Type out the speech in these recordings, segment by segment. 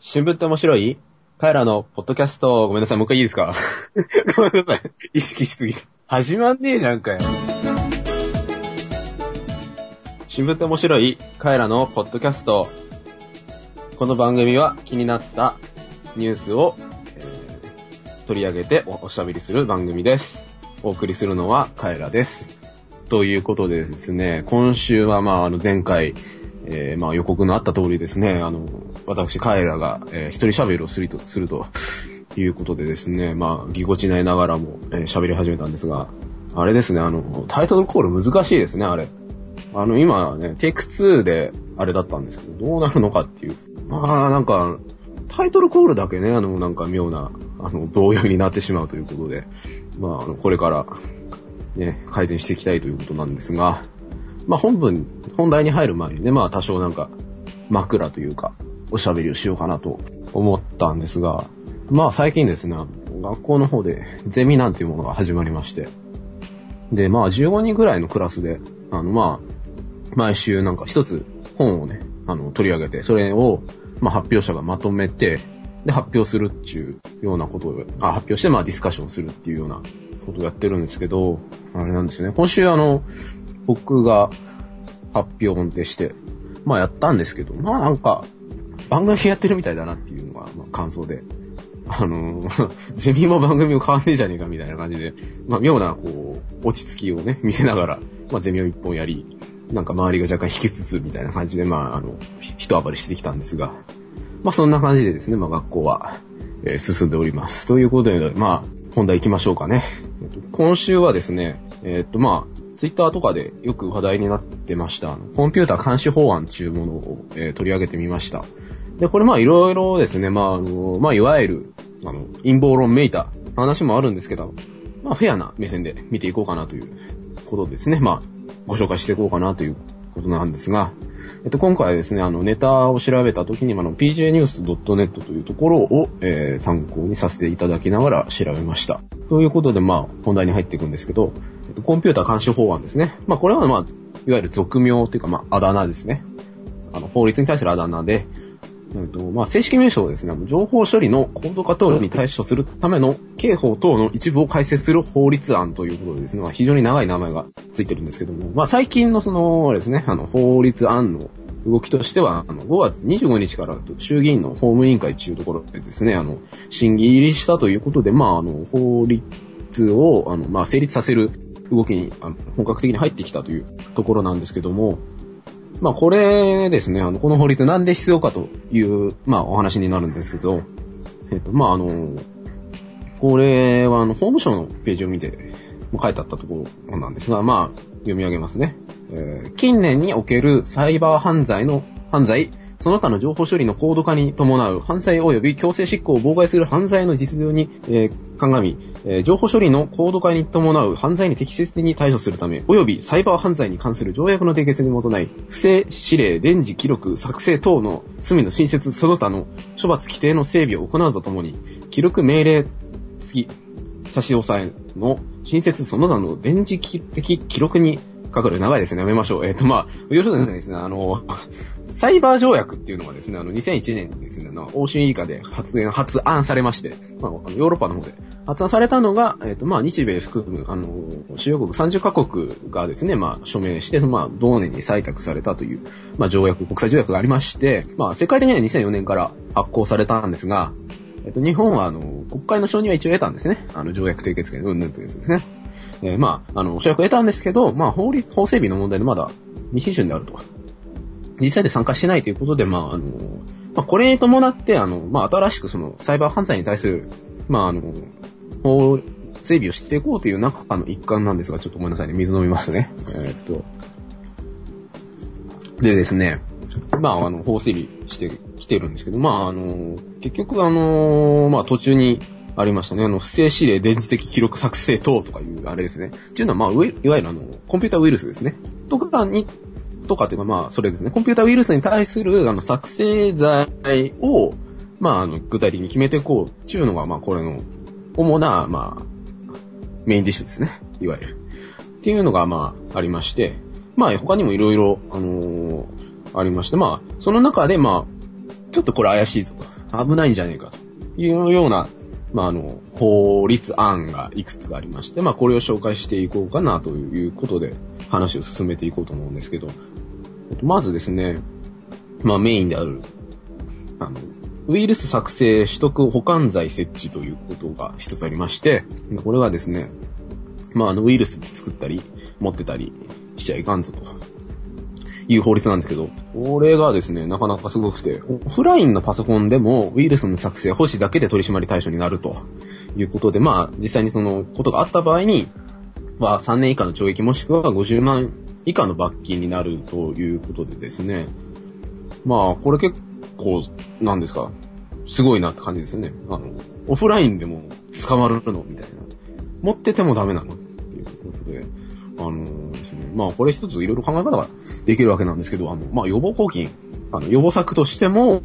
新聞って面白い？カエラのポッドキャスト、ごめんなさい、もう一回いいですか？ごめんなさい。意識しすぎた。始まんねえじゃんかよ。新聞って面白い？カエラのポッドキャスト。この番組は気になったニュースを、えー取り上げておおしゃべりする番組です。お送りするのはカエラです。ということでですね、今週はまあ、あの前回、えーまあ予告のあった通りですね、あの、私、カエラが、えー一人喋りをすると、するということでですね、まあ、ぎこちないながらも、えー喋り始めたんですが、あれですね、あの、タイトルコール難しいですね、あれ。あの、今ね、テイク2であれだったんですけど、どうなるのかっていう。まあ、なんか、タイトルコールだけね、あの、なんか妙な、あの、動揺になってしまうということで、まあ、あの、これから、ね、改善していきたいということなんですが、まあ、本文、本題に入る前にね、まあ、多少なんか、枕というか、おしゃべりをしようかなと思ったんですが、まあ、最近ですね、学校の方で、ゼミなんていうものが始まりまして、で、まあ、15人ぐらいのクラスで、あの、まあ、毎週なんか一つ本をね、あの、取り上げて、それを、まあ、発表者がまとめて、で、発表するっていうようなことを、あ、発表して、まあ、ディスカッションするっていうようなことをやってるんですけど、あれなんですね。今週あの、僕が発表でして、まあ、やったんですけど、まあ、なんか、番組やってるみたいだなっていうのが、まあ、感想で。あのー、ゼミも番組も変わんねえじゃねえかみたいな感じで、まあ、妙な、こう、落ち着きをね、見せながら、まあ、ゼミを一本やり、なんか周りが若干引きつつ、みたいな感じで、まあ、あの、一暴れしてきたんですが、まあ、そんな感じでですね、まあ、学校は、えー進んでおります。ということで、まあ、本題行きましょうかね。今週はですね、えっと、まあ、ツイッターとかでよく話題になってました、コンピューター監視法案っていうものを、えー取り上げてみました。で、これまあいろいろですね、まああの、まあいわゆる、あの、陰謀論めいた話もあるんですけど、まあフェアな目線で見ていこうかなということですね。まあ、ご紹介していこうかなということなんですが、えっと、今回はですね、あの、ネタを調べた時に、あの、pjnews.net というところを、えー参考にさせていただきながら調べました。ということで、まあ、本題に入っていくんですけど、えっと、コンピューター監視法案ですね。まあ、これはまあ、いわゆる俗名というか、まあ、あだ名ですね。あの、法律に対するあだ名で、えっと、まあ、正式名称はですね、情報処理の高度化等に対処するための刑法等の一部を改正する法律案ということでですね、まあ、非常に長い名前がついてるんですけども、まあ、最近のその、ですね、あの、法律案の動きとしては、あの、5月25日から衆議院の法務委員会というところでですね、あの、審議入りしたということで、まあ、あの、法律を、あの、まあ、成立させる動きに、本格的に入ってきたというところなんですけども、まあこれですね、あの、この法律なんで必要かという、まあお話になるんですけど、えっと、まああの、これはあの、法務省のページを見て、まあ書いてあったところなんですが、まあ、読み上げますね。えー近年におけるサイバー犯罪の、犯罪、その他の情報処理の高度化に伴う犯罪及び強制執行を妨害する犯罪の実情に、えー鑑み、情報処理の高度化に伴う犯罪に適切に対処するため、及びサイバー犯罪に関する条約の締結に基ない、不正指令、電磁記録、作成等の罪の新設その他の処罰規定の整備を行うとともに、記録命令付き差し押さえの新設その他の電磁的記録にかかる長いですね。やめましょう。えっ、と、まあ、要するにですね、あの、サイバー条約っていうのがですね、あの、2001年にですね、あの欧州以下で発言、発案されまして、まあ、ヨーロッパの方で発案されたのが、えっ、と、まあ、日米含む、あの、主要国30カ国がですね、まあ、署名して、まあ、同年に採択されたという、まあ、条約、国際条約がありまして、まあ、世界的には2004年から発行されたんですが、えっと、日本は、あの、国会の承認は一応得たんですね。あの、条約締結権、うんぬんというやつですね。えーまあ、あの、承約を得たんですけど、まあ、法律、法整備の問題でまだ未批准であると。実際で参加してないということで、まあ、あの、まあ、これに伴って、あの、まあ、新しくその、サイバー犯罪に対する、まあ、あの、法整備をしていこうという中の一環なんですが、ちょっとごめんなさいね、水飲みますね。えーっと。でですね、まあ、あの、法整備してきてるんですけど、まあ、あの、結局、あの、まあ、途中にありましたね、あの、不正指令、電磁的記録作成等とかいう、あれですね。っていうのは、まあ、いわゆるあの、コンピュータウイルスですね。とかに、とかっていうか、まあ、それですね。コンピュータウイルスに対する、あの、作成剤を、まあ、あの、具体的に決めていこうっていうのが、まあ、これの、主な、まあ、メインディッシュですね。いわゆる。っていうのが、まあ、ありまして、まあ、他にもいろいろ、あのーありまして、まあ、その中で、まあ、ちょっとこれ怪しいぞ。危ないんじゃねえかというような、まあ、あの、法律案がいくつかありまして、まあ、これを紹介していこうかなということで話を進めていこうと思うんですけど、まずですね、まあ、メインである、あの、ウイルス作成取得保管剤設置ということが一つありまして、これはですね、まあ、あの、ウイルス作ったり、持ってたりしちゃいかんぞと。いう法律なんですけど、これがですね、なかなかすごくて、オフラインのパソコンでもウイルスの作成、保守だけで取締り対象になるということで、まあ、実際にそのことがあった場合に、まあ、3年以下の懲役もしくは50万以下の罰金になるということでですね、まあ、これ結構、なんですか、すごいなって感じですよね。あの、オフラインでも捕まるのみたいな。持っててもダメなのっていうことで、あのー、ですね、まあこれ一ついろいろ考え方ができるわけなんですけど、あの、まあ予防抗菌、あの、予防策としても、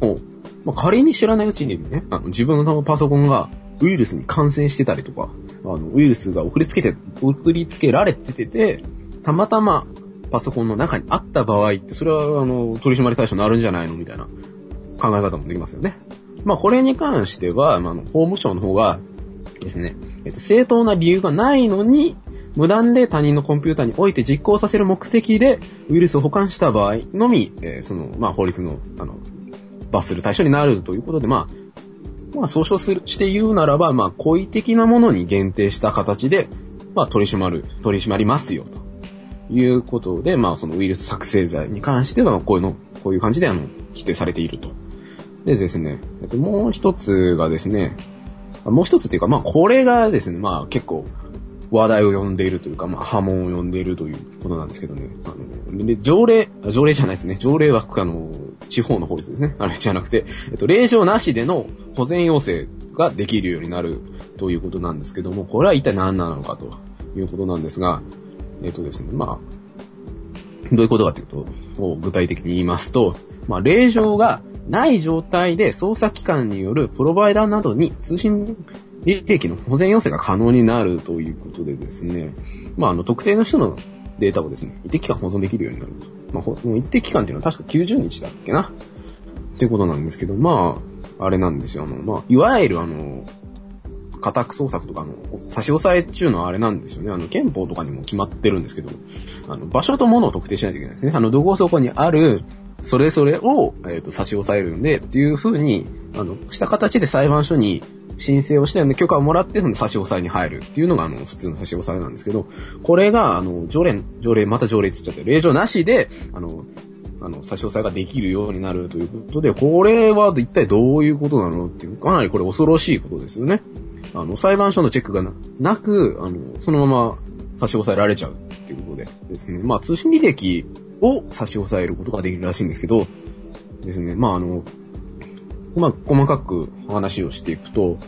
まあ仮に知らないうちにね、あの、自分のパソコンがウイルスに感染してたりとか、あの、ウイルスが送りつけて、送りつけられてて、たまたまパソコンの中にあった場合って、それは、あの、取締り対象になるんじゃないの？みたいな考え方もできますよね。まあこれに関しては、まあ、法務省の方がですね、えっと、正当な理由がないのに、無断で他人のコンピューターにおいて実行させる目的で、ウイルスを保管した場合のみ、えー、その、まあ、法律の、あの、罰する対象になるということで、まあ、まあ、総称する、して言うならば、まあ、故意的なものに限定した形で、まあ、取り締まる、取り締まりますよ、ということで、まあ、そのウイルス作成罪に関しては、こういうの、こういう感じで、あの、規定されていると。でですね、もう一つがですね、もう一つっていうか、まあ、これがですね、まあ、結構、話題を呼んでいるというか、まあ、波紋を呼んでいるということなんですけどね。あの、条例、条例じゃないですね。条例は、あの、地方の法律ですね。あれじゃなくて、えっと、令状なしでの保全要請ができるようになるということなんですけども、これは一体何なのかということなんですが、えっとですね、まあ、どういうことかというとを、具体的に言いますと、まあ、令状がない状態で捜査機関によるプロバイダーなどに通信履歴の保全要請が可能になるということでですね、まあ、あの、特定の人のデータをですね、一定期間保存できるようになると。まあ、一定期間っていうのは確か90日だっけな？ってことなんですけど、まあ、あれなんですよ。あの、まあ、いわゆるあの、家宅捜索とかの差し押さえっていうのはあれなんですよね。あの、憲法とかにも決まってるんですけど、あの、場所と物を特定しないといけないですね。あの、どこそこにある、それぞれを、えっ、ー、と、差し押さえるんで、っていう風に、あの、した形で裁判所に申請をして、許可をもらって、差し押さえに入るっていうのが、あの、普通の差し押さえなんですけど、これが、あの、条例、条例、また条例つっちゃって、令状なしで、あの、あの、差し押さえができるようになるということで、これは一体どういうことなのっていう、かなりこれ恐ろしいことですよね。あの、裁判所のチェックがなく、あの、そのまま差し押さえられちゃうっていうことでですね。まあ、通信履歴を差し押さえることができるらしいんですけど、ですね。まあ、あの、まあ、細かく話をしていくと、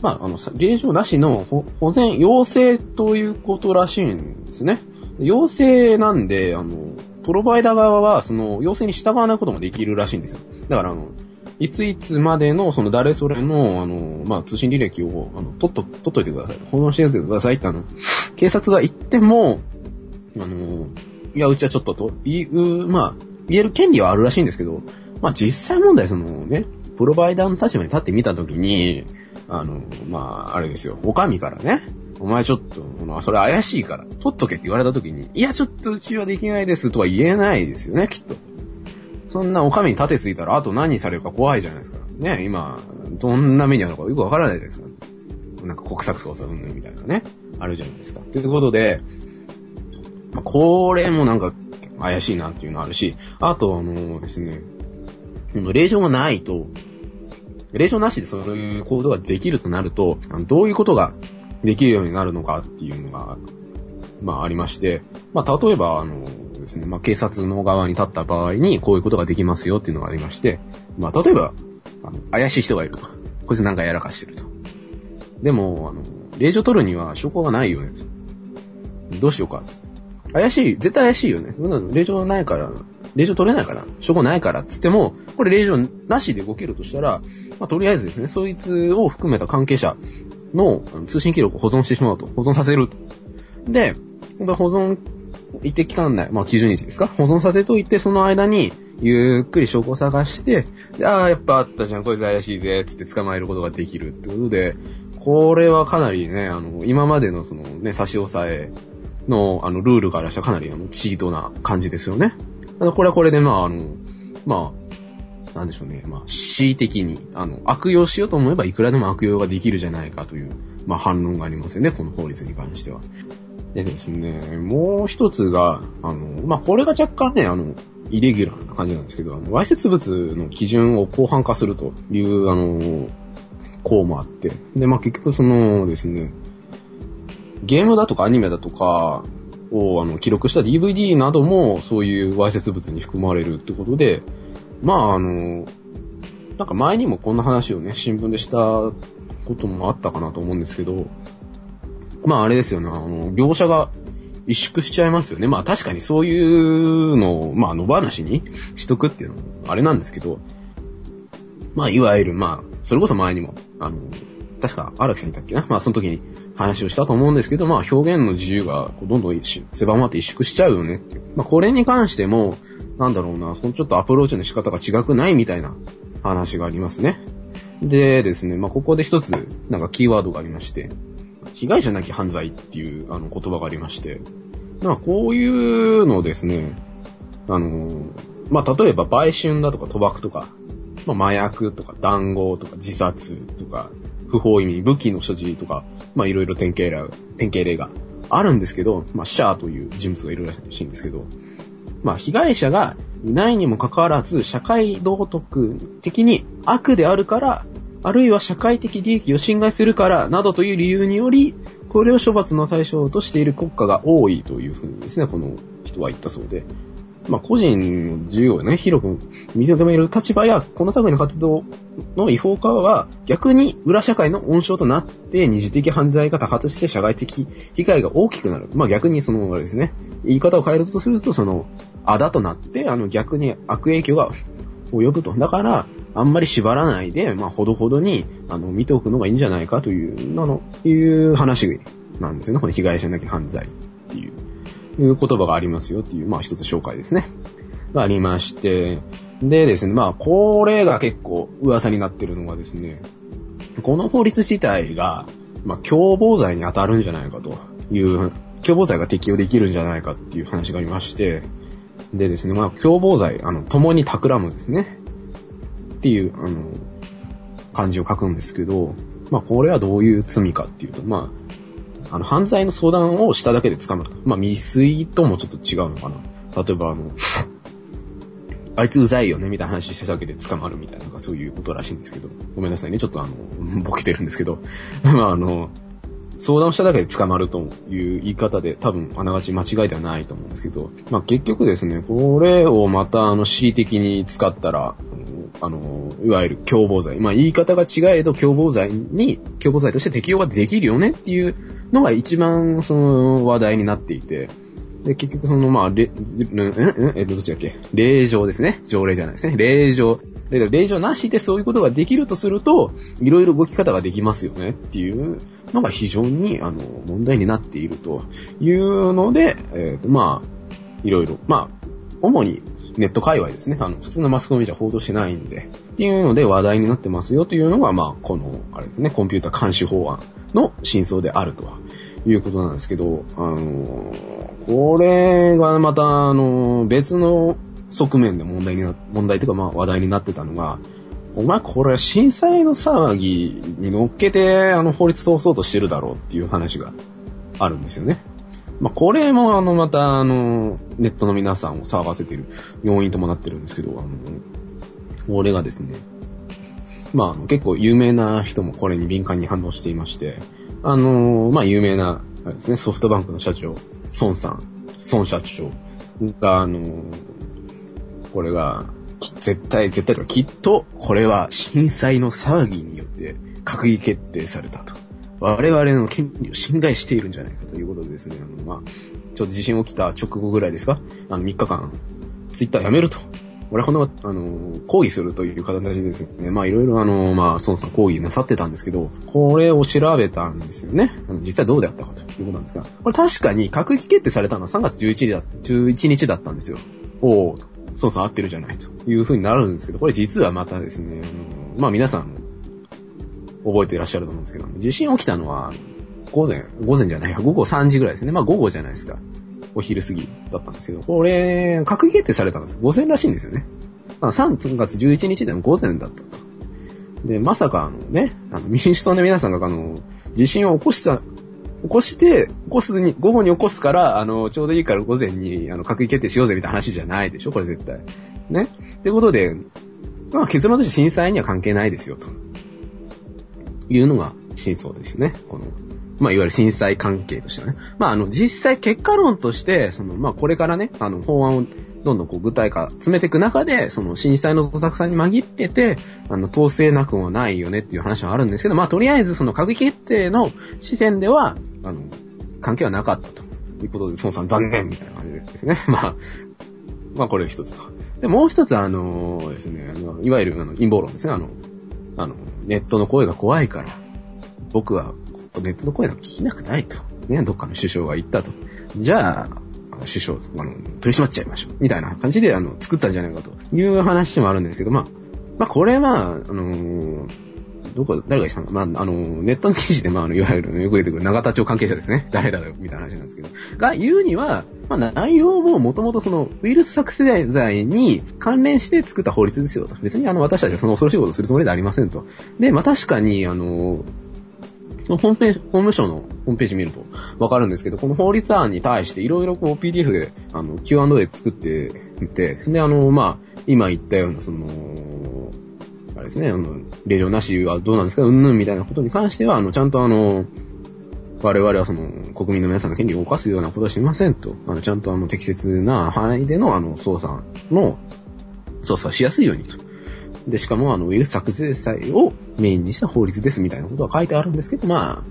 まあ、あの、令状なしの保全、要請ということらしいんですね。要請なんで、あの、プロバイダー側は、その、要請に従わないこともできるらしいんですよ。だから、あの、いついつまでの、その、誰それの、あの、まあ、通信履歴を、あの、とっと、取っといてください。保存しておいてくださいって、あの、警察が言っても、あの、いや、うちはちょっとと、言う、まあ、言える権利はあるらしいんですけど、まあ、実際問題、そのね、プロバイダーの立場に立ってみたときに、あの、まあ、あれですよ、お上からね、お前ちょっと、まそれ怪しいから、取っとけって言われたときに、いや、ちょっとうちはできないですとは言えないですよね、きっと。そんなお上に盾ついたら、あと何されるか怖いじゃないですか。ね、今、どんな目にあるのかよくわからないじゃないですか。なんか国策捜査うんぬんみたいなね、あるじゃないですか。ということで、これもなんか怪しいなっていうのあるし、あとあのですね、令状がないと、令状なしでそういう行動ができるとなると、どういうことができるようになるのかっていうのが、まあありまして、まあ例えば、あのですね、まあ警察の側に立った場合にこういうことができますよっていうのがありまして、まあ例えば、あの怪しい人がいると。こいつなんかやらかしてると。でも、あの、令状取るには証拠がないよね。どうしようか、つって。怪しい、絶対怪しいよね。令状ないから、令状取れないから、証拠ないからっつっても、これ令状なしで動けるとしたら、まあ、とりあえずですね、そいつを含めた関係者の通信記録を保存してしまうと。保存させると。で、保存一定期間内、まあ90日ですか？保存させといて、その間に、ゆっくり証拠を探して、ああ、やっぱあったじゃん、こいつ怪しいぜ、つって捕まえることができるってことで、これはかなりね、あの、今までのそのね、差し押さえの、あの、ルールからしたらかなり、あの、チートな感じですよね。あのこれはこれで、まあ、あの、まあ、なんでしょうね、まあ、恣意的に、あの、悪用しようと思えばいくらでも悪用ができるじゃないかという、まあ、反論がありますよね、この法律に関しては。でですね、もう一つが、あの、まあ、これが若干ね、あの、イレギュラーな感じなんですけど、あの、わいせつ物の基準を広範化するという、あの、項もあって、で、まあ、結局そのですね、ゲームだとかアニメだとかをあの記録した DVD などもそういうわいせつ物に含まれるってことで、まああの、なんか前にもこんな話をね、新聞でしたこともあったかなと思うんですけど、まああれですよね、あの、業者が萎縮しちゃいますよね。まあ確かにそういうのを、まあ野放しにしとくっていうのもあれなんですけど、まあいわゆる、まあ、それこそ前にも、あの、確か荒木さんいたっけな？まあその時に話をしたと思うんですけど、まあ表現の自由がどんどん狭まって萎縮しちゃうよねっていう。まあこれに関しても、なんだろうな、そのちょっとアプローチの仕方が違くないみたいな話がありますね。でですね、まあここで一つ、なんかキーワードがありまして、被害者なき犯罪っていうあの言葉がありまして、まあこういうのですね、あの、まあ例えば売春だとか賭博とか、まあ麻薬とか談合とか自殺とか、不法意味、武器の所持とか、まあいろいろ典型例、典型例があるんですけど、まあシャアという人物がいるらしいんですけど、まあ被害者がいないにもかかわらず、社会道徳的に悪であるから、あるいは社会的利益を侵害するから、などという理由により、これを処罰の対象としている国家が多いというふうにですね、この人は言ったそうで。まあ、個人の自由をね、広く認める立場や、この類の活動の違法化は、逆に裏社会の温床となって、二次的犯罪が多発して社会的被害が大きくなる。まあ、逆にその、あれですね、言い方を変えるとすると、その、あだとなって、あの、逆に悪影響が及ぶと。だから、あんまり縛らないで、まあ、ほどほどに、あの、見ておくのがいいんじゃないかという、なの、いう話なんですよね。この被害者なき犯罪っていう。いう言葉がありますよっていう、まあ一つ紹介ですね。がありまして、でですね、まあこれが結構噂になってるのがですね、この法律自体が、まあ共謀罪に当たるんじゃないかという、共謀罪が適用できるんじゃないかっていう話がありまして、でですね、まあ共謀罪、あの、共に企むですね。っていう、あの、漢字を書くんですけど、まあこれはどういう罪かっていうと、まあ、あの、犯罪の相談をしただけで捕まると。まあ、未遂ともちょっと違うのかな。例えば、あの、あいつうざいよね、みたいな話しただけで捕まるみたいな、なんかそういうことらしいんですけど。ごめんなさいね、ちょっとあの、ボケてるんですけど。まあ、あの、相談をしただけで捕まるという言い方で、多分、あながち間違いではないと思うんですけど、まあ、結局ですね、これをまた、あの、恣意的に使ったら、あの、いわゆる共謀罪。まあ、言い方が違えど共謀罪に、共謀罪として適用ができるよねっていうのが一番、その、話題になっていて、で、結局その、まあ、れ、んんえっと、どっちだっけ？令状ですね。条例じゃないですね。令状。で、令状なしでそういうことができるとすると、いろいろ動き方ができますよねっていうのが非常に、あの、問題になっているというので、えっ、と、まあ、いろいろ、まあ、主にネット界隈ですね。あの、普通のマスコミじゃ報道しないんで、っていうので話題になってますよというのが、まあ、この、あれですね、コンピュータ監視法案の真相であるということなんですけど、あの、これがまた、あの、別の側面で問題にな、問題というかまあ話題になってたのが、お前これ震災の騒ぎに乗っけて、あの、法律通そうとしてるだろうっていう話があるんですよね。まあ、これもあの、またあの、ネットの皆さんを騒がせている要因ともなってるんですけど、あの、これがですね、まあ、結構有名な人もこれに敏感に反応していまして、あの、まあ、有名な、あれですね、ソフトバンクの社長、孫さん、孫社長が、あの、これが、絶対、絶対とか、きっと、これは震災の騒ぎによって閣議決定されたと。我々の権利を侵害しているんじゃないかということでですね、あの、まあ、ちょっと地震起きた直後ぐらいですか？あの、3日間、ツイッターやめると俺ほど、あの、抗議するという形でですね、まあいろいろあの、まあ、孫さん抗議なさってたんですけど、これを調べたんですよね。実際どうであったかということなんですが、これ確かに閣議決定されたのは3月11日だ ,11 日だったんですよ。おー、孫さん合ってるじゃないという風になるんですけど、これ実はまたですね、あのまあ皆さん覚えていらっしゃると思うんですけど、地震起きたのは、午前、午前じゃないや、午後3時ぐらいですね。まあ午後じゃないですか。お昼過ぎだったんですけど、これ、閣議決定されたんです午前らしいんですよね。まあ、3月11日でも午前だったと。で、まさかあのね、あの民主党の皆さんがあの、地震を起こした、起こして、起こすに、午後に起こすから、あの、ちょうどいいから午前に、あの、閣議決定しようぜみたいな話じゃないでしょ？これ絶対。ね？ってことで、まあ結論として震災には関係ないですよ、と。いうのが真相ですね。この、まあ、いわゆる震災関係としてはね。まあ、あの、実際結果論として、その、まあ、これからね、あの、法案をどんどんこう具体化詰めていく中で、その震災のどさくさに紛れて、あの、統制なくもないよねっていう話はあるんですけど、まあ、とりあえずその閣議決定の視線では、あの、関係はなかったということで、孫さん残念みたいな感じですね。まあ、まあ、これ一つと。で、もう一つ、あのですね、あの、いわゆるあの陰謀論ですね。あの、あの、ネットの声が怖いから、僕はネットの声なんか聞きなくないと。ね、どっかの首相が言ったと。じゃあ、首相、あの、取り締まっちゃいましょう。みたいな感じで、あの、作ったんじゃないかという話もあるんですけど、まあ、まあ、これは、あのー、どこ、誰が言ったのか、まあ、あの、ネットの記事で、まあ、あの、いわゆる、よく出てくる永田町関係者ですね。誰だよ、みたいな話なんですけど。が言うには、まあ、内容ももともとその、ウイルス作成罪に関連して作った法律ですよと。別にあの、私たちはその恐ろしいことをするつもりではありませんと。で、まあ、確かに、あの、ホームページ、法務省のホームページ見るとわかるんですけど、この法律案に対していろいろこう PDF で、あの、Q&A 作ってみて、で、あの、まあ、今言ったような、その、あれですね、あの、令状なしはどうなんですかうんぬんみたいなことに関しては、あの、ちゃんとあの、我々はその、国民の皆さんの権利を犯すようなことはしませんと、あの、ちゃんとあの、適切な範囲での、あの、捜査の、捜査しやすいようにと。で、しかもあの、ウイルス作成罪をメインにした法律ですみたいなことは書いてあるんですけど、まあ、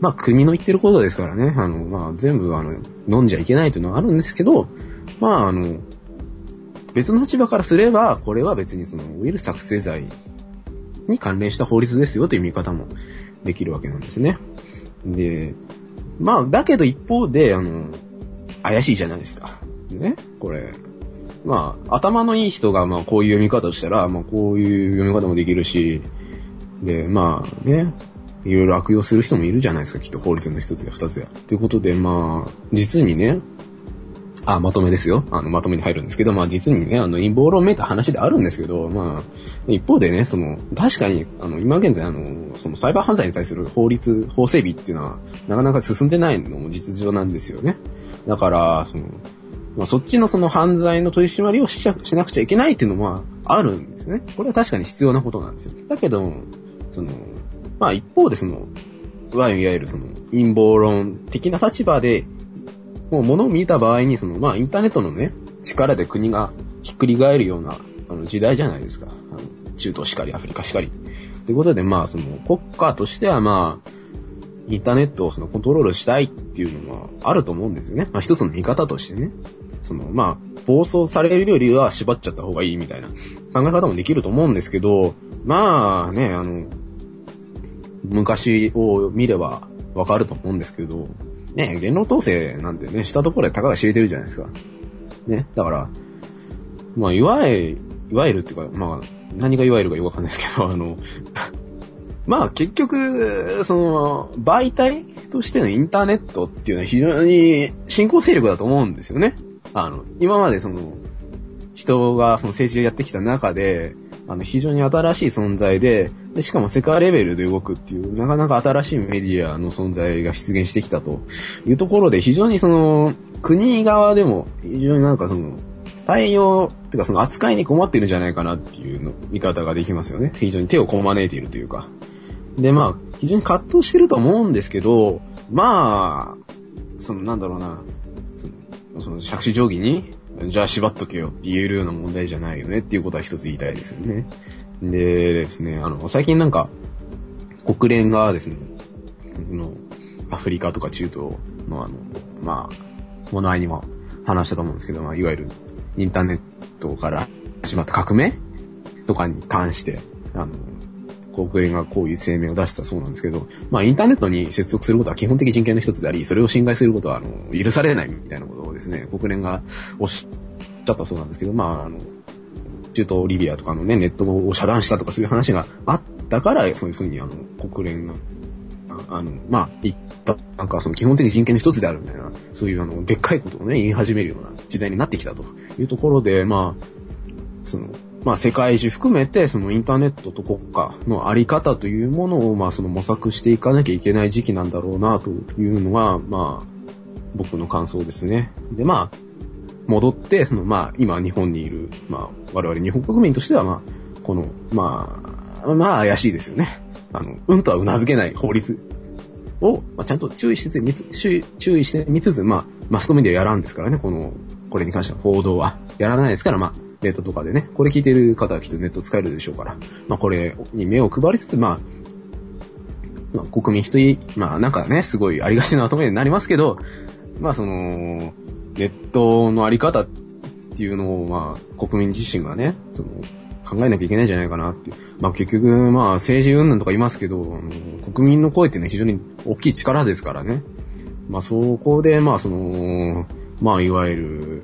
まあ国の言ってることですからね、あの、まあ全部あの、飲んじゃいけないというのはあるんですけど、まああの、別の立場からすれば、これは別にその、ウイルス作成罪に関連した法律ですよという見方もできるわけなんですね。で、まあ、だけど一方で、あの、怪しいじゃないですか。ねこれ、まあ、頭のいい人が、まあ、こういう読み方をしたら、まあ、こういう読み方もできるし、で、まあ、ね、いろいろ悪用する人もいるじゃないですか、きっと法律の一つや二つや。ということで、まあ、実にね、あ、まとめですよ。あの、まとめに入るんですけど、まあ実にね、あの、陰謀論めいた話であるんですけど、まあ、一方でね、その、確かに、あの、今現在、あの、その、サイバー犯罪に対する法律、法整備っていうのは、なかなか進んでないのも実情なんですよね。だから、その、まあ、そっちのその犯罪の取り締まりをししなくちゃいけないっていうのはあるんですね。これは確かに必要なことなんですよ。だけど、その、まあ一方でその、いわゆるその陰謀論的な立場で、もう物を見た場合にその、まあインターネットのね、力で国がひっくり返るようなあの時代じゃないですか。中東しかり、アフリカしかり。ということで、まあその国家としてはまあ、インターネットをそのコントロールしたいっていうのはあると思うんですよね。まあ一つの見方としてね。その、まあ、暴走されるよりは縛っちゃった方がいいみたいな考え方もできると思うんですけど、まあね、あの、昔を見ればわかると思うんですけど、ね、言論統制なんてね、したところでたかが知れてるじゃないですか。ね、だから、まあ、いわゆる、いわゆるっていうか、まあ、何がいわゆるかよくわかんないですけど、あの、まあ結局、その、媒体としてのインターネットっていうのは非常に進行勢力だと思うんですよね。あの、今までその、人がその政治をやってきた中で、あの、非常に新しい存在でで、しかも世界レベルで動くっていう、なかなか新しいメディアの存在が出現してきたというところで、非常にその、国側でも、非常になんかその、対応、てかその扱いに困ってるんじゃないかなっていうの見方ができますよね。非常に手をこまねいているというか。で、まあ、非常に葛藤してると思うんですけど、まあ、そのなんだろうな、その、着手定規に、じゃあ縛っとけよって言えるような問題じゃないよねっていうことは一つ言いたいですよね。でですね、あの、最近なんか、国連がですね、の、アフリカとか中東のあの、まあ、もの合いにも話したと思うんですけど、まあ、いわゆるインターネットから始まった革命とかに関して、あの、国連がこういう声明を出したそうなんですけど、まあインターネットに接続することは基本的人権の一つであり、それを侵害することは、あの、許されないみたいなことをですね、国連がおっしゃったそうなんですけど、まあ、あの、中東リビアとかのね、ネットを遮断したとかそういう話があったから、そういうふうにあの、国連が、あの、まあ、言った、なんかその基本的人権の一つであるみたいな、そういうあの、でっかいことをね、言い始めるような時代になってきたというところで、まあ、その、まあ世界中含めて、そのインターネットと国家のあり方というものを、まあその模索していかなきゃいけない時期なんだろうな、というのが、まあ、僕の感想ですね。で、まあ、戻って、その、まあ、今日本にいる、まあ、我々日本国民としては、まあ、この、まあ、まあ、怪しいですよね。あの、うんとは頷けない法律を、まあ、ちゃんと注意してみつ、注意してみつつ、まあ、マスコミではやらんですからね、この、これに関しては報道は。やらないですから、まあ、ネットとかでね、これ聞いてる方はきっとネット使えるでしょうから、まあ、これに目を配りつつ、まあ、まあ、国民一人、まあ、なんかね、すごいありがちなまとめになりますけど、まあ、その、ネットのあり方っていうのを、まあ、国民自身がね、その、考えなきゃいけないんじゃないかなって。まあ結局、まあ政治云々とか言いますけど、国民の声ってね、非常に大きい力ですからね。まあそこで、まあその、まあいわゆる、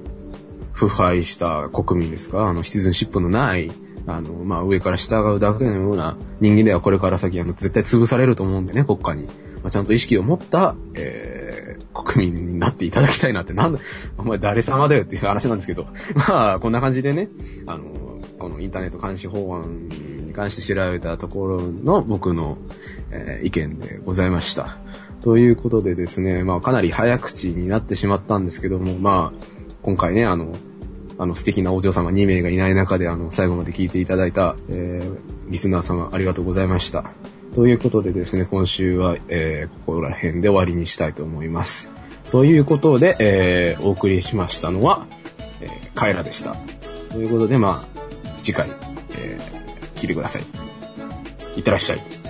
腐敗した国民ですか、あの、シティズンシップのない、あの、まあ上から従うだけのような人間ではこれから先、あの、絶対潰されると思うんでね、国家に。まあ、ちゃんと意識を持った、えー国民になっていただきたいなって、なんだ、お前誰様だよっていう話なんですけど、まあ、こんな感じでね、あの、このインターネット監視法案に関して調べたところの僕の、えー、意見でございました。ということでですね、まあ、かなり早口になってしまったんですけども、まあ、今回ね、あの、あの素敵なお嬢様2名がいない中で、あの、最後まで聞いていただいた、えー、リスナー様ありがとうございました。ということでですね、今週は、えー、ここら辺で終わりにしたいと思います。ということで、えー、お送りしましたのは、えー、カエラでした。ということで、まあ、次回、えー、聞いてください。いってらっしゃい。